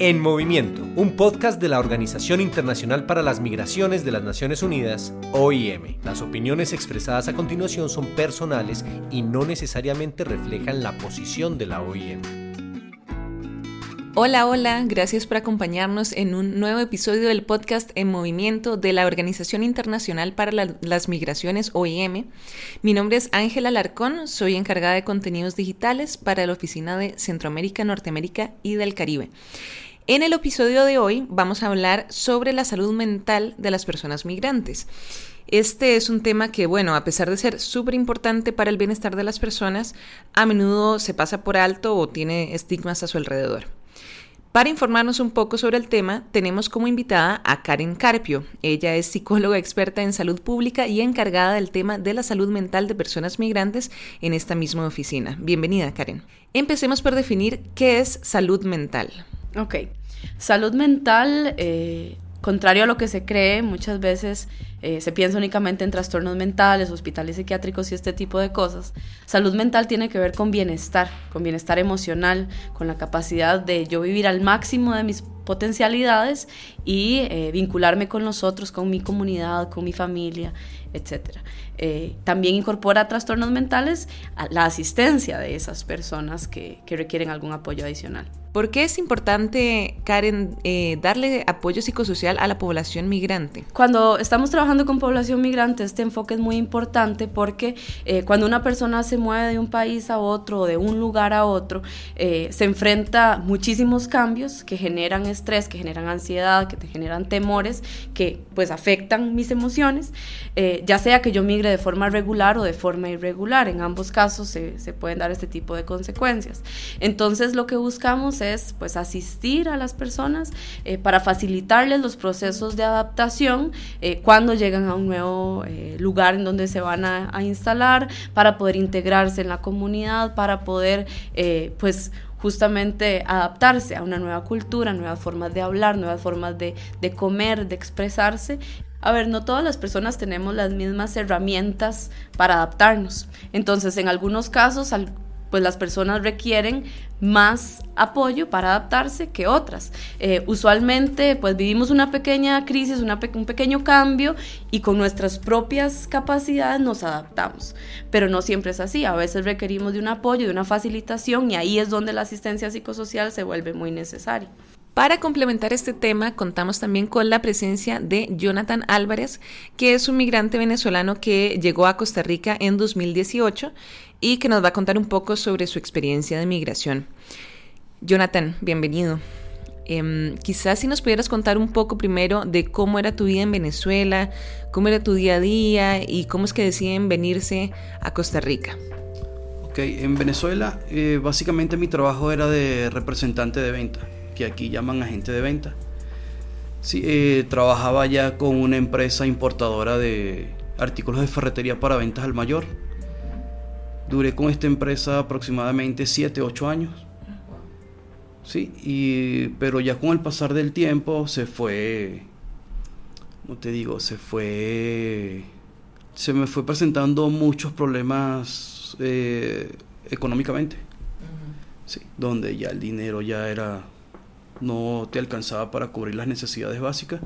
En Movimiento, un podcast de la Organización Internacional para las Migraciones de las Naciones Unidas, OIM. Las opiniones expresadas a continuación son personales y no necesariamente reflejan la posición de la OIM. Hola, hola, gracias por acompañarnos en un nuevo episodio del podcast En Movimiento de la Organización Internacional para las Migraciones, OIM. Mi nombre es Ángela Larcón, soy encargada de contenidos digitales para la Oficina de Centroamérica, Norteamérica y del Caribe. En el episodio de hoy vamos a hablar sobre la salud mental de las personas migrantes. Este es un tema que, bueno, a pesar de ser súper importante para el bienestar de las personas, a menudo se pasa por alto o tiene estigmas a su alrededor. Para informarnos un poco sobre el tema, tenemos como invitada a Karen Carpio. Ella es psicóloga experta en salud pública y encargada del tema de la salud mental de personas migrantes en esta misma oficina. Bienvenida, Karen. Empecemos por definir qué es salud mental. Ok. Salud mental, eh, contrario a lo que se cree, muchas veces eh, se piensa únicamente en trastornos mentales, hospitales psiquiátricos y este tipo de cosas. Salud mental tiene que ver con bienestar, con bienestar emocional, con la capacidad de yo vivir al máximo de mis potencialidades y eh, vincularme con los otros, con mi comunidad, con mi familia, etc. también incorpora trastornos mentales a la asistencia de esas personas que requieren algún apoyo adicional. ¿Por qué es importante, Karen, eh, darle apoyo psicosocial a la población migrante? Cuando estamos trabajando con población migrante, este enfoque es muy importante porque eh, cuando una persona se mueve de un país a otro de un lugar a otro, eh, se enfrenta a muchísimos cambios que generan estrés, que generan ansiedad, que te generan temores, que pues afectan mis emociones, ya sea que yo migre de forma regular o de forma irregular. En ambos casos se, se pueden dar este tipo de consecuencias. Entonces lo que buscamos es pues asistir a las personas eh, para facilitarles los procesos de adaptación eh, cuando llegan a un nuevo eh, lugar en donde se van a, instalar, para poder integrarse en la comunidad, para poder pues justamente adaptarse a una nueva cultura, nuevas formas de hablar, nuevas formas de, de comer, de expresarse a ver, no todas las personas tenemos las mismas herramientas para adaptarnos. Entonces, en algunos casos, pues las personas requieren más apoyo para adaptarse que otras. Eh, usualmente pues vivimos una pequeña crisis, un pequeño cambio y con nuestras propias capacidades nos adaptamos, pero no siempre es así, a veces requerimos de un apoyo, de una facilitación y ahí es donde la asistencia psicosocial se vuelve muy necesaria. Para complementar este tema, contamos también con la presencia de Jonathan Álvarez, que es un migrante venezolano que llegó a Costa Rica en 2018 y que nos va a contar un poco sobre su experiencia de migración. Jonathan, bienvenido. Em, quizás si nos pudieras contar un poco primero de cómo era tu vida en Venezuela, cómo era tu día a día y cómo es que deciden venirse a Costa Rica. Ok, en Venezuela eh, básicamente mi trabajo era de representante de venta que aquí llaman agente de venta. Sí, eh, trabajaba ya con una empresa importadora de artículos de ferretería para ventas al mayor. Duré con esta empresa aproximadamente 7, 8 años. Sí, y, pero ya con el pasar del tiempo se fue, como te digo, se fue, se me fue presentando muchos problemas eh, económicamente. Sí, donde ya el dinero ya era no te alcanzaba para cubrir las necesidades básicas.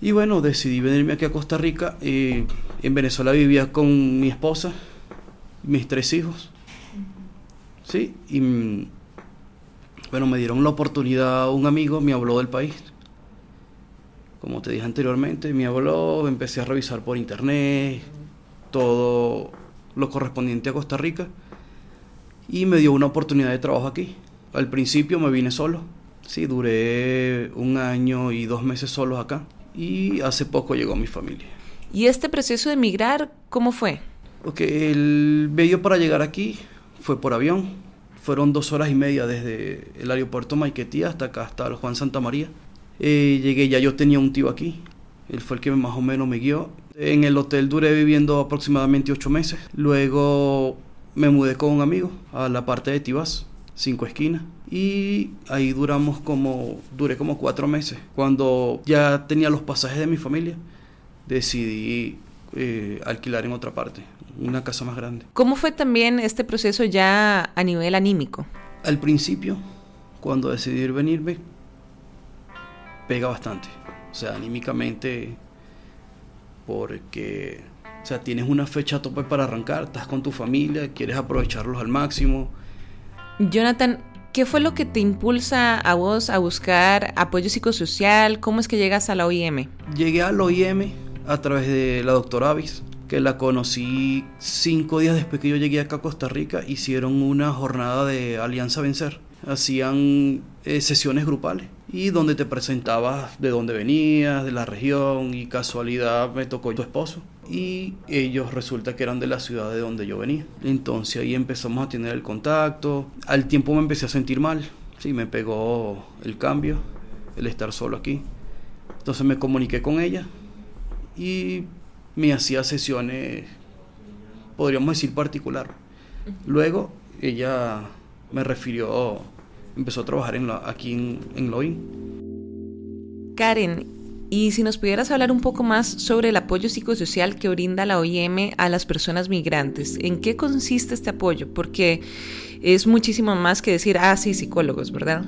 Y bueno, decidí venirme aquí a Costa Rica. Eh, en Venezuela vivía con mi esposa, mis tres hijos. Sí, y mm, bueno, me dieron la oportunidad, un amigo me habló del país. Como te dije anteriormente, me habló, empecé a revisar por internet todo lo correspondiente a Costa Rica y me dio una oportunidad de trabajo aquí. Al principio me vine solo. Sí, duré un año y dos meses solos acá. Y hace poco llegó mi familia. ¿Y este proceso de emigrar, cómo fue? Ok, el medio para llegar aquí fue por avión. Fueron dos horas y media desde el aeropuerto Maiquetía hasta acá, hasta el Juan Santa María. Eh, llegué, ya yo tenía un tío aquí. Él fue el que más o menos me guió. En el hotel duré viviendo aproximadamente ocho meses. Luego me mudé con un amigo a la parte de Tibás cinco esquinas. Y ahí duramos como, duré como cuatro meses. Cuando ya tenía los pasajes de mi familia, decidí eh, alquilar en otra parte, una casa más grande. ¿Cómo fue también este proceso ya a nivel anímico? Al principio, cuando decidí venirme, pega bastante. O sea, anímicamente, porque, o sea, tienes una fecha a tope para arrancar, estás con tu familia, quieres aprovecharlos al máximo. Jonathan, ¿qué fue lo que te impulsa a vos a buscar apoyo psicosocial? ¿Cómo es que llegas a la OIM? Llegué a la OIM a través de la doctora Avis, que la conocí cinco días después que yo llegué acá a Costa Rica. Hicieron una jornada de Alianza Vencer. Hacían eh, sesiones grupales y donde te presentabas de dónde venías, de la región y casualidad me tocó tu esposo y ellos resulta que eran de la ciudad de donde yo venía. Entonces ahí empezamos a tener el contacto. Al tiempo me empecé a sentir mal. Sí, me pegó el cambio, el estar solo aquí. Entonces me comuniqué con ella y me hacía sesiones, podríamos decir particular. Luego ella me refirió, empezó a trabajar en aquí en, en Loin. Karen, y si nos pudieras hablar un poco más sobre el apoyo psicosocial que brinda la OIM a las personas migrantes, ¿en qué consiste este apoyo? Porque es muchísimo más que decir, ah, sí, psicólogos, ¿verdad?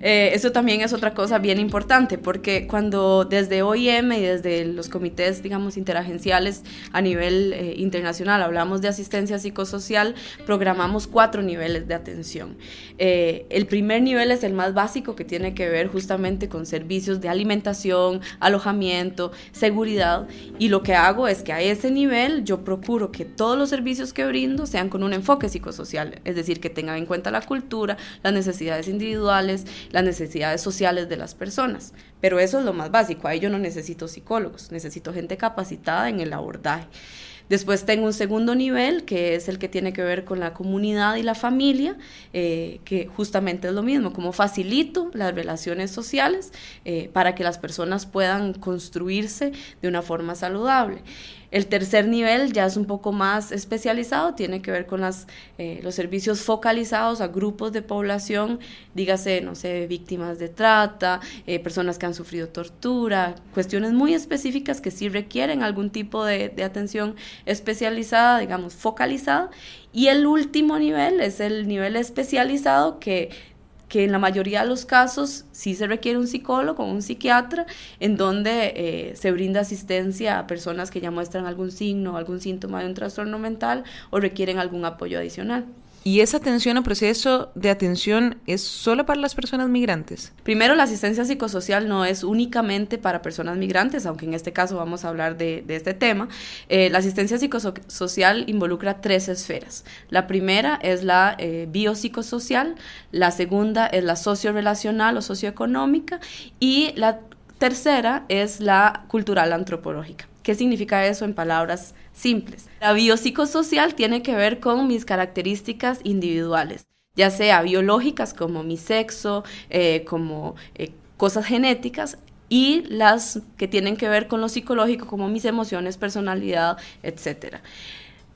Eh, eso también es otra cosa bien importante, porque cuando desde OIM y desde los comités, digamos, interagenciales a nivel eh, internacional hablamos de asistencia psicosocial, programamos cuatro niveles de atención. Eh, el primer nivel es el más básico, que tiene que ver justamente con servicios de alimentación, alojamiento, seguridad, y lo que hago es que a ese nivel yo procuro que todos los servicios que brindo sean con un enfoque psicosocial, es decir, que tengan en cuenta la cultura, las necesidades individuales, las necesidades sociales de las personas. Pero eso es lo más básico, ahí yo no necesito psicólogos, necesito gente capacitada en el abordaje. Después tengo un segundo nivel, que es el que tiene que ver con la comunidad y la familia, eh, que justamente es lo mismo, como facilito las relaciones sociales eh, para que las personas puedan construirse de una forma saludable. El tercer nivel ya es un poco más especializado, tiene que ver con las, eh, los servicios focalizados a grupos de población, dígase, no sé, víctimas de trata, eh, personas que han sufrido tortura, cuestiones muy específicas que sí requieren algún tipo de, de atención especializada, digamos, focalizada. Y el último nivel es el nivel especializado que que en la mayoría de los casos sí se requiere un psicólogo o un psiquiatra, en donde eh, se brinda asistencia a personas que ya muestran algún signo algún síntoma de un trastorno mental o requieren algún apoyo adicional. ¿Y esa atención o proceso de atención es solo para las personas migrantes? Primero, la asistencia psicosocial no es únicamente para personas migrantes, aunque en este caso vamos a hablar de, este tema. Eh, la asistencia psicosocial involucra tres esferas. La primera es la eh, biopsicosocial, la segunda es la sociorelacional o socioeconómica y la tercera es la cultural antropológica. ¿Qué significa eso en palabras simples? La biopsicosocial tiene que ver con mis características individuales, ya sea biológicas como mi sexo, eh, como eh, cosas genéticas, y las que tienen que ver con lo psicológico como mis emociones, personalidad, etc.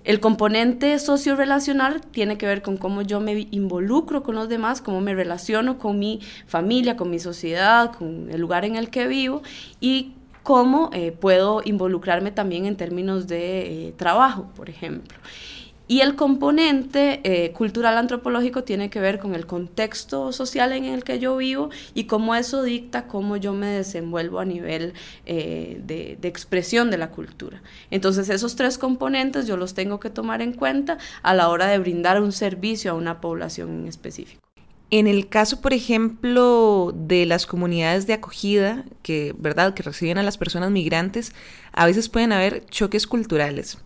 El componente socio-relacional tiene que ver con cómo yo me involucro con los demás, cómo me relaciono con mi familia, con mi sociedad, con el lugar en el que vivo y cómo eh, puedo involucrarme también en términos de eh, trabajo, por ejemplo. Y el componente eh, cultural antropológico tiene que ver con el contexto social en el que yo vivo y cómo eso dicta cómo yo me desenvuelvo a nivel de, de, expresión de la cultura. Entonces esos tres componentes yo los tengo que tomar en cuenta a la hora de brindar un servicio a una población en específico. En el caso, por ejemplo, de las comunidades de acogida, que, ¿verdad? que reciben a las personas migrantes, a veces pueden haber choques culturales.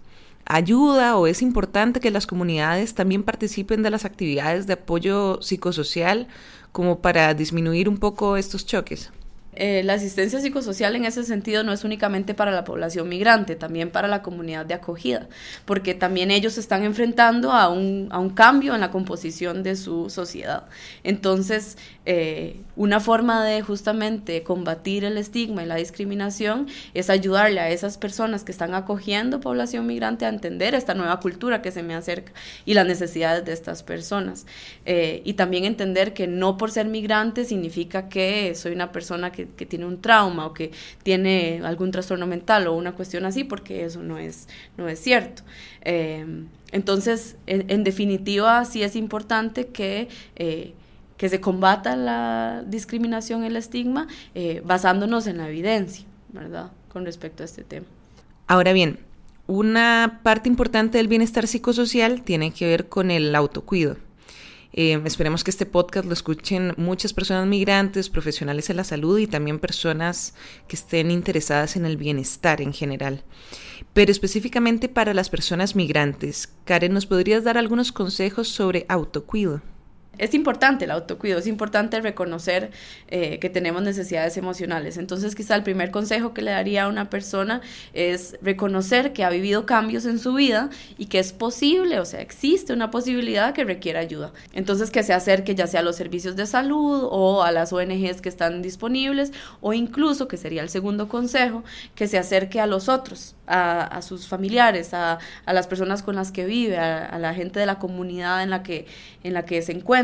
¿Ayuda o es importante que las comunidades también participen de las actividades de apoyo psicosocial como para disminuir un poco estos choques? Eh, la asistencia psicosocial en ese sentido no es únicamente para la población migrante, también para la comunidad de acogida, porque también ellos se están enfrentando a un, a un cambio en la composición de su sociedad. Entonces, eh, una forma de justamente combatir el estigma y la discriminación es ayudarle a esas personas que están acogiendo población migrante a entender esta nueva cultura que se me acerca y las necesidades de estas personas. Eh, y también entender que no por ser migrante significa que soy una persona que, tiene un trauma o que tiene algún trastorno mental o una cuestión así, porque eso no es, no es cierto. Eh, Entonces, en, definitiva, sí es importante que... Eh, que se combata la discriminación y el estigma eh, basándonos en la evidencia, ¿verdad? Con respecto a este tema. Ahora bien, una parte importante del bienestar psicosocial tiene que ver con el autocuido. Eh, esperemos que este podcast lo escuchen muchas personas migrantes, profesionales en la salud y también personas que estén interesadas en el bienestar en general. Pero específicamente para las personas migrantes, Karen, ¿nos podrías dar algunos consejos sobre autocuido? Es importante el autocuido, es importante reconocer eh, que tenemos necesidades emocionales. Entonces quizá el primer consejo que le daría a una persona es reconocer que ha vivido cambios en su vida y que es posible, o sea, existe una posibilidad que requiera ayuda. Entonces que se acerque ya sea a los servicios de salud o a las ONGs que están disponibles o incluso, que sería el segundo consejo, que se acerque a los otros, a, sus familiares, a, las personas con las que vive, a, a la gente de la comunidad en la que, en la que se encuentra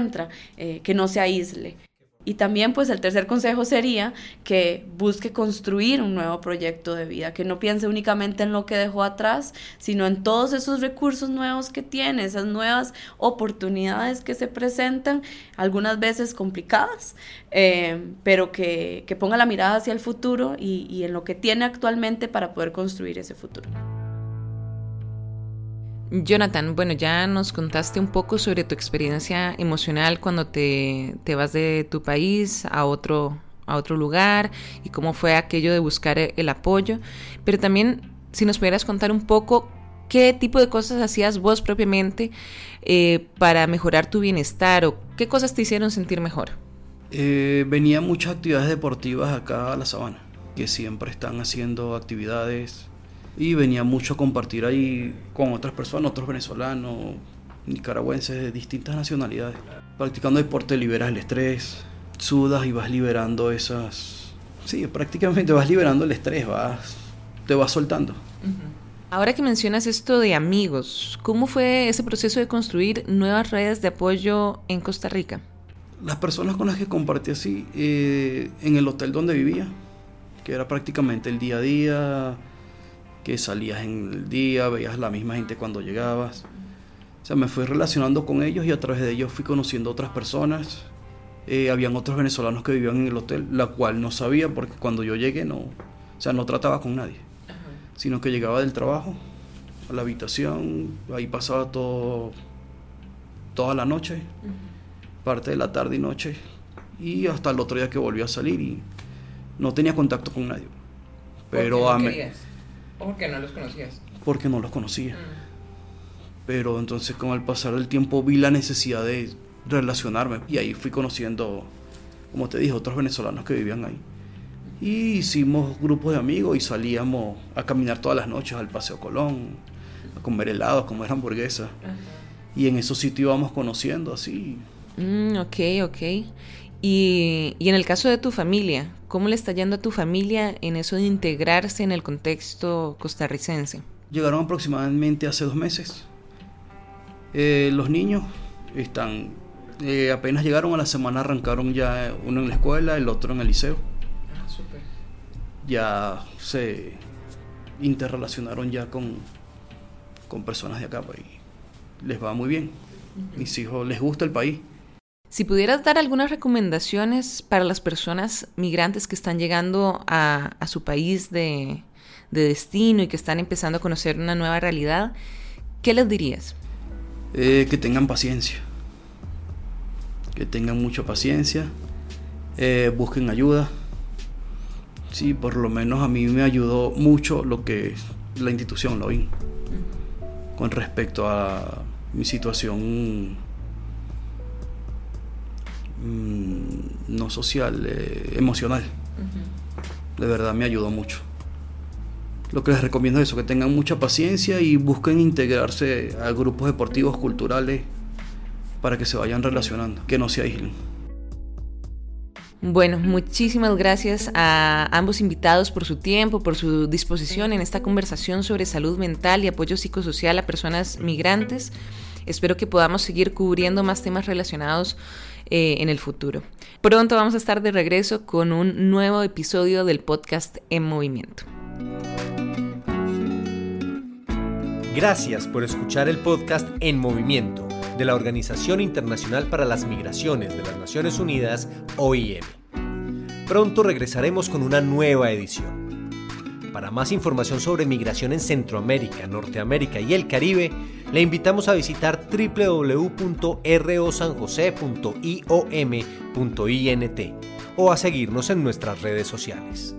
eh, que no se aísle. Y también pues el tercer consejo sería que busque construir un nuevo proyecto de vida, que no piense únicamente en lo que dejó atrás, sino en todos esos recursos nuevos que tiene, esas nuevas oportunidades que se presentan, algunas veces complicadas, eh, pero que, ponga la mirada hacia el futuro y en lo que tiene actualmente para poder construir ese futuro. Jonathan, bueno, ya nos contaste un poco sobre tu experiencia emocional cuando te, vas de tu país a otro, a otro lugar y cómo fue aquello de buscar el apoyo, pero también si nos pudieras contar un poco qué tipo de cosas hacías vos propiamente eh, para mejorar tu bienestar o qué cosas te hicieron sentir mejor. Eh, venía muchas actividades deportivas acá a la sabana, que siempre están haciendo actividades y venía mucho a compartir ahí con otras personas, otros venezolanos, nicaragüenses de distintas nacionalidades. Practicando deporte liberas el estrés, sudas y vas liberando esas... Sí, prácticamente vas liberando el estrés, vas, te vas soltando. Ahora que mencionas esto de amigos, ¿cómo fue ese proceso de construir nuevas redes de apoyo en Costa Rica? Las personas con las que compartí así, eh, en el hotel donde vivía, que era prácticamente el día a día, que salías en el día, veías la misma gente cuando llegabas. O sea, me fui relacionando con ellos y a través de ellos fui conociendo otras personas. Eh, habían otros venezolanos que vivían en el hotel, la cual no sabía porque cuando yo llegué no, o sea, no trataba con nadie, sino que llegaba del trabajo a la habitación, ahí pasaba todo, toda la noche, parte de la tarde y noche, y hasta el otro día que volví a salir y no tenía contacto con nadie. Pero a, ¿O porque no los conocías? Porque no los conocía. Mm. Pero entonces con el pasar del tiempo vi la necesidad de relacionarme y ahí fui conociendo, como te dije, otros venezolanos que vivían ahí. Y hicimos grupos de amigos y salíamos a caminar todas las noches al Paseo Colón, a comer helados, a comer hamburguesas. Y en esos sitios íbamos conociendo así. Mm, ok, ok. Y, y en el caso de tu familia, ¿Cómo le está yendo a tu familia en eso de integrarse en el contexto costarricense? Llegaron aproximadamente hace dos meses. Eh, los niños están, eh, apenas llegaron a la semana, arrancaron ya uno en la escuela, el otro en el liceo. Ah, súper. Ya se interrelacionaron ya con, con personas de acá pues, y les va muy bien. Mis hijos les gusta el país. Si pudieras dar algunas recomendaciones para las personas migrantes que están llegando a, su país de, destino y que están empezando a conocer una nueva realidad, ¿qué les dirías? Eh, que tengan paciencia, que tengan mucha paciencia, eh, busquen ayuda. Sí, por lo menos a mí me ayudó mucho lo que la institución lo vi con respecto a mi situación Mm, no social, eh, emocional. De verdad me ayudó mucho. Lo que les recomiendo es eso, que tengan mucha paciencia y busquen integrarse a grupos deportivos, culturales, para que se vayan relacionando, que no se aíslen. Bueno, muchísimas gracias a ambos invitados por su tiempo, por su disposición en esta conversación sobre salud mental y apoyo psicosocial a personas migrantes. Espero que podamos seguir cubriendo más temas relacionados eh, en el futuro. Pronto vamos a estar de regreso con un nuevo episodio del podcast En Movimiento. Gracias por escuchar el podcast En Movimiento de la Organización Internacional para las Migraciones de las Naciones Unidas, OIM. Pronto regresaremos con una nueva edición. Para más información sobre migración en Centroamérica, Norteamérica y el Caribe, le invitamos a visitar www.rosanjose.iom.int o a seguirnos en nuestras redes sociales.